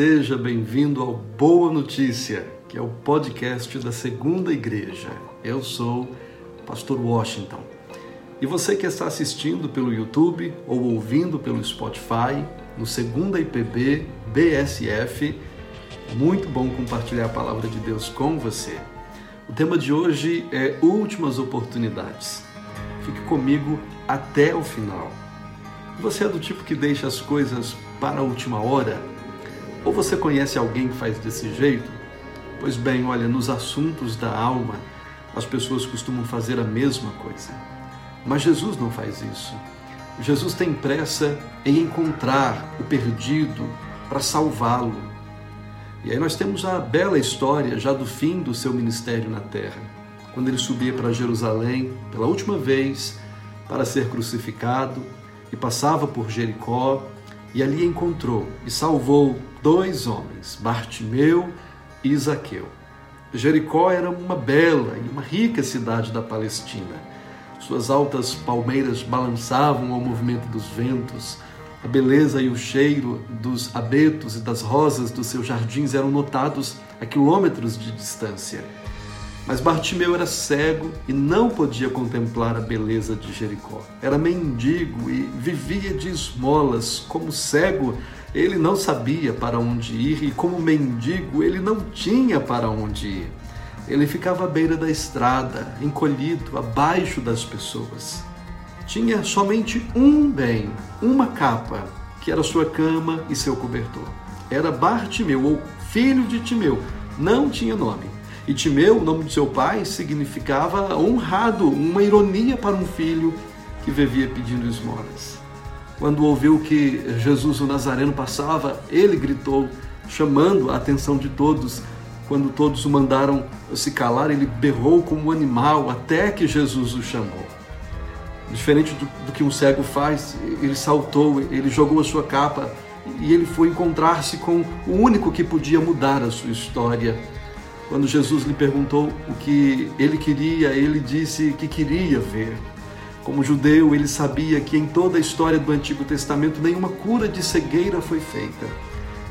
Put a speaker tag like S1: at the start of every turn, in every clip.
S1: Seja bem-vindo ao Boa Notícia, que é o podcast da Segunda Igreja. Eu sou o Pastor Washington. E você que está assistindo pelo YouTube ou ouvindo pelo Spotify, no Segunda IPB BSF, muito bom compartilhar a palavra de Deus com você. O tema de hoje é Últimas Oportunidades. Fique comigo até o final. Você é do tipo que deixa as coisas para a última hora? Ou você conhece alguém que faz desse jeito? Pois bem, olha, nos assuntos da alma, as pessoas costumam fazer a mesma coisa. Mas Jesus não faz isso. Jesus tem pressa em encontrar o perdido para salvá-lo. E aí nós temos a bela história já do fim do seu ministério na terra, quando ele subia para Jerusalém pela última vez para ser crucificado e passava por Jericó e ali encontrou e salvou dois homens, Bartimeu e Zaqueu. Jericó era uma bela e uma rica cidade da Palestina suas altas palmeiras balançavam ao movimento dos ventos. A beleza e o cheiro dos abetos e das rosas dos seus jardins eram notados a quilômetros de distância. Mas Bartimeu era cego e não podia contemplar a beleza de Jericó. Era mendigo e vivia de esmolas. Como cego, ele não sabia para onde ir e, como mendigo, ele não tinha para onde ir. Ele ficava à beira da estrada, encolhido, abaixo das pessoas. Tinha somente um bem, uma capa, que era sua cama e seu cobertor. Era Bartimeu, ou filho de Timeu. Não tinha nome. E Timeu, o nome de seu pai, significava honrado, uma ironia para um filho que vivia pedindo esmolas. Quando ouviu que Jesus o Nazareno passava, ele gritou, chamando a atenção de todos quando todos o mandaram se calar, ele berrou como um animal até que Jesus o chamou. Diferente do, do que um cego faz, ele saltou, ele jogou a sua capa e ele foi encontrar-se com o único que podia mudar a sua história. Quando Jesus lhe perguntou o que ele queria, ele disse que queria ver. Como judeu, ele sabia que em toda a história do Antigo Testamento nenhuma cura de cegueira foi feita.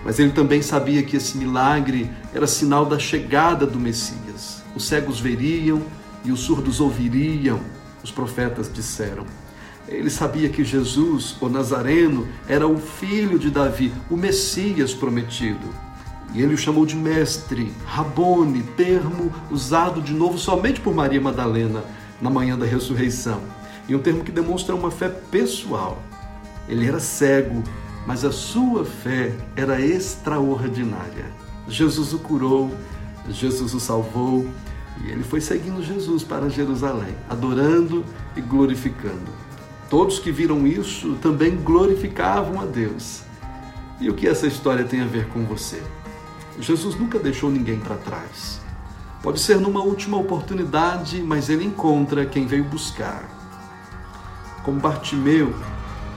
S1: Mas ele também sabia que esse milagre era sinal da chegada do Messias. Os cegos veriam e os surdos ouviriam, os profetas disseram. Ele sabia que Jesus, o Nazareno, era o filho de Davi, o Messias prometido. E ele o chamou de mestre, Rabone, termo usado de novo somente por Maria Madalena na manhã da ressurreição. E um termo que demonstra uma fé pessoal. Ele era cego, mas a sua fé era extraordinária. Jesus o curou, Jesus o salvou e ele foi seguindo Jesus para Jerusalém, adorando e glorificando. Todos que viram isso também glorificavam a Deus. E o que essa história tem a ver com você? Jesus nunca deixou ninguém para trás. Pode ser numa última oportunidade, mas ele encontra quem veio buscar. Como Bartimeu,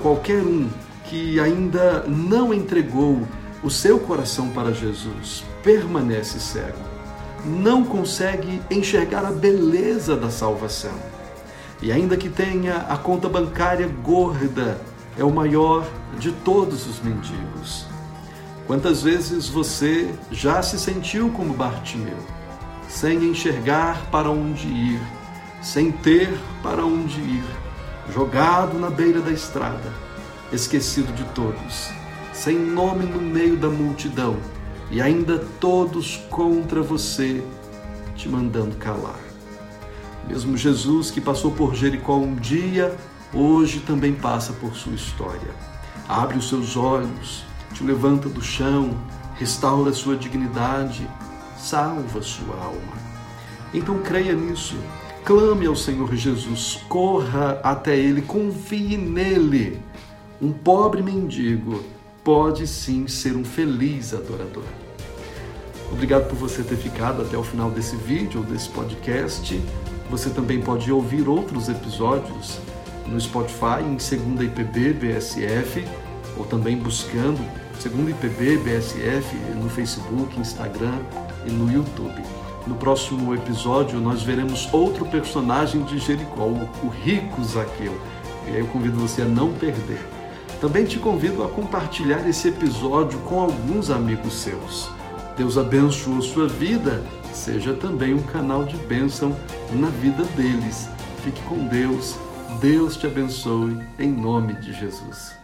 S1: qualquer um que ainda não entregou o seu coração para Jesus permanece cego, não consegue enxergar a beleza da salvação. E ainda que tenha a conta bancária gorda, é o maior de todos os mendigos. Quantas vezes você já se sentiu como Bartimeu, sem enxergar para onde ir, sem ter para onde ir, jogado na beira da estrada, esquecido de todos, sem nome no meio da multidão, e ainda todos contra você, te mandando calar. Mesmo Jesus, que passou por Jericó um dia, hoje também passa por sua história. Abre os seus olhos, te levanta do chão, restaura sua dignidade, salva sua alma. Então creia nisso. Clame ao Senhor Jesus, corra até Ele, confie nele um pobre mendigo pode sim ser um feliz adorador. Obrigado por você ter ficado até o final desse vídeo ou desse podcast. Você também pode ouvir outros episódios no Spotify em Segunda IPB BSF ou também buscando Segunda IPB BSF no Facebook, Instagram e no YouTube. No próximo episódio nós veremos outro personagem de Jericó, o rico Zaqueu. E aí eu convido você a não perder. Também te convido a compartilhar esse episódio com alguns amigos seus. Deus abençoe sua vida, seja também um canal de bênção na vida deles. Fique com Deus, Deus te abençoe, em nome de Jesus.